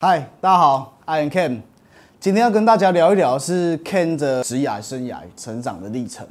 嗨，大家好，I am Ken。今天要跟大家聊一聊是 Ken 的职业生涯成长的历程。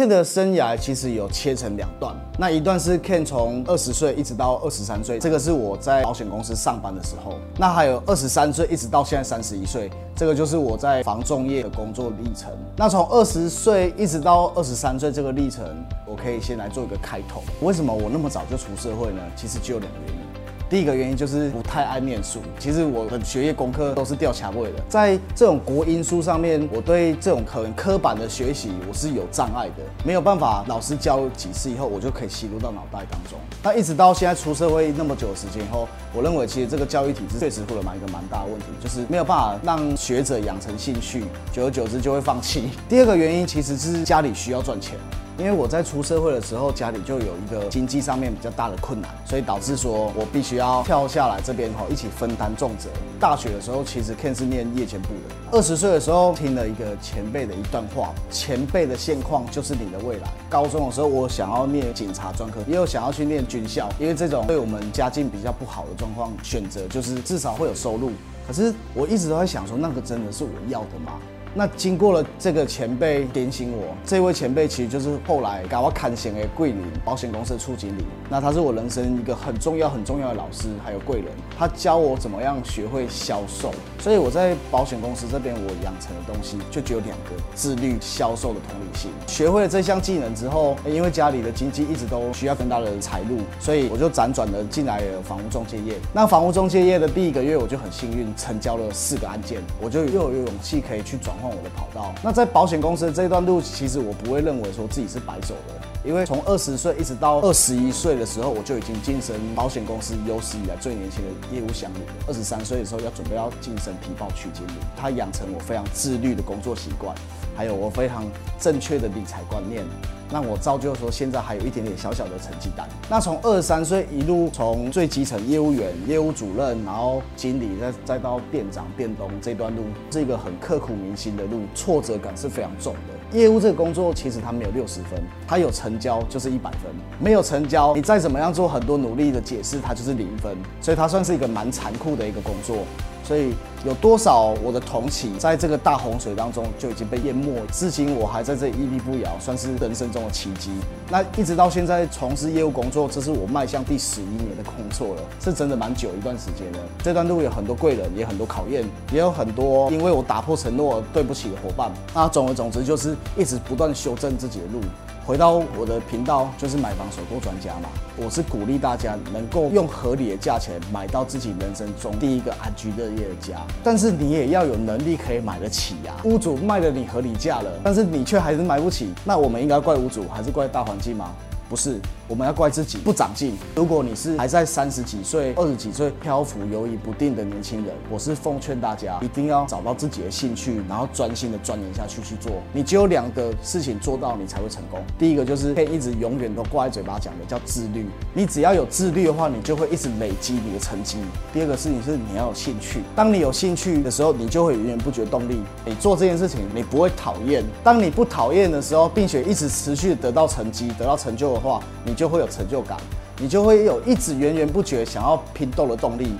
Ken 的生涯其实有切成两段，那一段是 Ken 从二十岁一直到二十三岁，这个是我在保险公司上班的时候。那还有二十三岁一直到现在三十一岁，这个就是我在防重业的工作历程。那从二十岁一直到二十三岁这个历程，我可以先来做一个开头。为什么我那么早就出社会呢？其实只有两个原因。第一个原因就是不太爱念书，其实我的学业功课都是掉卡位的，在这种国音书上面，我对这种很刻板的学习我是有障碍的，没有办法，老师教几次以后，我就可以吸入到脑袋当中。那一直到现在出社会那么久的时间以后，我认为其实这个教育体制确实出了蛮一个蛮大的问题，就是没有办法让学者养成兴趣，久而久之就会放弃。第二个原因其实是家里需要赚钱。因为我在出社会的时候，家里就有一个经济上面比较大的困难，所以导致说我必须要跳下来这边哈，一起分担重责。大学的时候，其实 Ken 是念夜间部的。二十岁的时候，听了一个前辈的一段话：前辈的现况就是你的未来。高中的时候，我想要念警察专科，也有想要去念军校，因为这种对我们家境比较不好的状况，选择就是至少会有收入。可是我一直都在想说，那个真的是我要的吗？那经过了这个前辈点醒我，这位前辈其实就是后来给我砍险的桂林保险公司的处经理。那他是我人生一个很重要很重要的老师，还有贵人。他教我怎么样学会销售，所以我在保险公司这边我养成的东西就只有两个：自律、销售的同理心。学会了这项技能之后，因为家里的经济一直都需要更大的财路，所以我就辗转的进来了房屋中介业。那房屋中介业的第一个月，我就很幸运成交了四个案件，我就又有勇气可以去转。换我的跑道。那在保险公司的这段路，其实我不会认为说自己是白走的，因为从二十岁一直到二十一岁的时候，我就已经晋升保险公司有史以来最年轻的业务经理。二十三岁的时候要准备要晋升皮包区经理，他养成我非常自律的工作习惯，还有我非常正确的理财观念。让我造就说，现在还有一点点小小的成绩单。那从二十三岁一路从最基层业务员、业务主任，然后经理，再再到店长、店东这段路，是一个很刻苦铭心的路，挫折感是非常重的。业务这个工作其实他没有六十分，他有成交就是一百分，没有成交，你再怎么样做很多努力的解释，他就是零分。所以它算是一个蛮残酷的一个工作。所以有多少我的同期在这个大洪水当中就已经被淹没，至今我还在这屹立不摇，算是人生中的奇迹。那一直到现在从事业务工作，这是我迈向第十一年的工作了，是真的蛮久一段时间的。这段路有很多贵人，也很多考验，也有很多因为我打破承诺对不起的伙伴。那总而总之就是一直不断修正自己的路。回到我的频道，就是买房首购专家嘛。我是鼓励大家能够用合理的价钱买到自己人生中第一个安居乐业的家，但是你也要有能力可以买得起呀。屋主卖了你合理价了，但是你却还是买不起，那我们应该怪屋主还是怪大环境吗？不是，我们要怪自己不长进。如果你是还在三十几岁、二十几岁漂浮游移不定的年轻人，我是奉劝大家一定要找到自己的兴趣，然后专心的钻研下去去做。你只有两个事情做到，你才会成功。第一个就是可以一直永远都挂在嘴巴讲的，叫自律。你只要有自律的话，你就会一直累积你的成绩。第二个事情是你要有兴趣。当你有兴趣的时候，你就会源源不绝动力。你做这件事情，你不会讨厌。当你不讨厌的时候，并且一直持续得到成绩、得到成就。话，你就会有成就感，你就会有一直源源不绝想要拼斗的动力。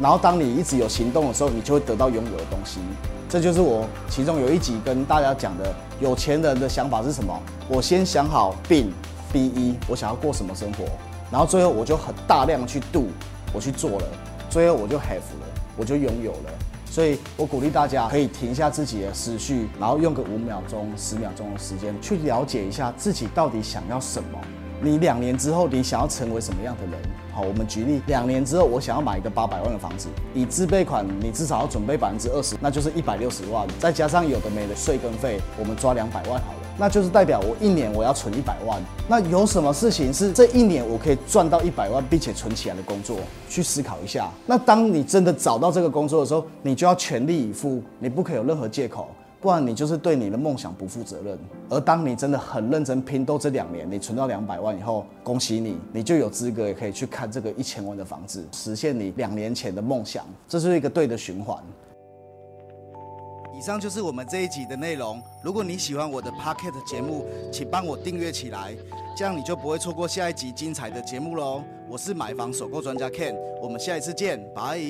然后，当你一直有行动的时候，你就会得到拥有的东西。这就是我其中有一集跟大家讲的，有钱人的想法是什么？我先想好病 B 一，我想要过什么生活，然后最后我就很大量去 do，我去做了，最后我就 have 了，我就拥有了。所以我鼓励大家可以停下自己的思绪，然后用个五秒钟、十秒钟的时间去了解一下自己到底想要什么。你两年之后，你想要成为什么样的人？好，我们举例，两年之后，我想要买一个八百万的房子，以自备款，你至少要准备百分之二十，那就是一百六十万，再加上有的没的税跟费，我们抓两百万好了，那就是代表我一年我要存一百万。那有什么事情是这一年我可以赚到一百万，并且存起来的工作？去思考一下。那当你真的找到这个工作的时候，你就要全力以赴，你不可以有任何借口。不然你就是对你的梦想不负责任。而当你真的很认真拼斗这两年，你存到两百万以后，恭喜你，你就有资格也可以去看这个一千万的房子，实现你两年前的梦想。这是一个对的循环。以上就是我们这一集的内容。如果你喜欢我的 Pocket 节目，请帮我订阅起来，这样你就不会错过下一集精彩的节目喽。我是买房首购专家 Ken，我们下一次见，拜。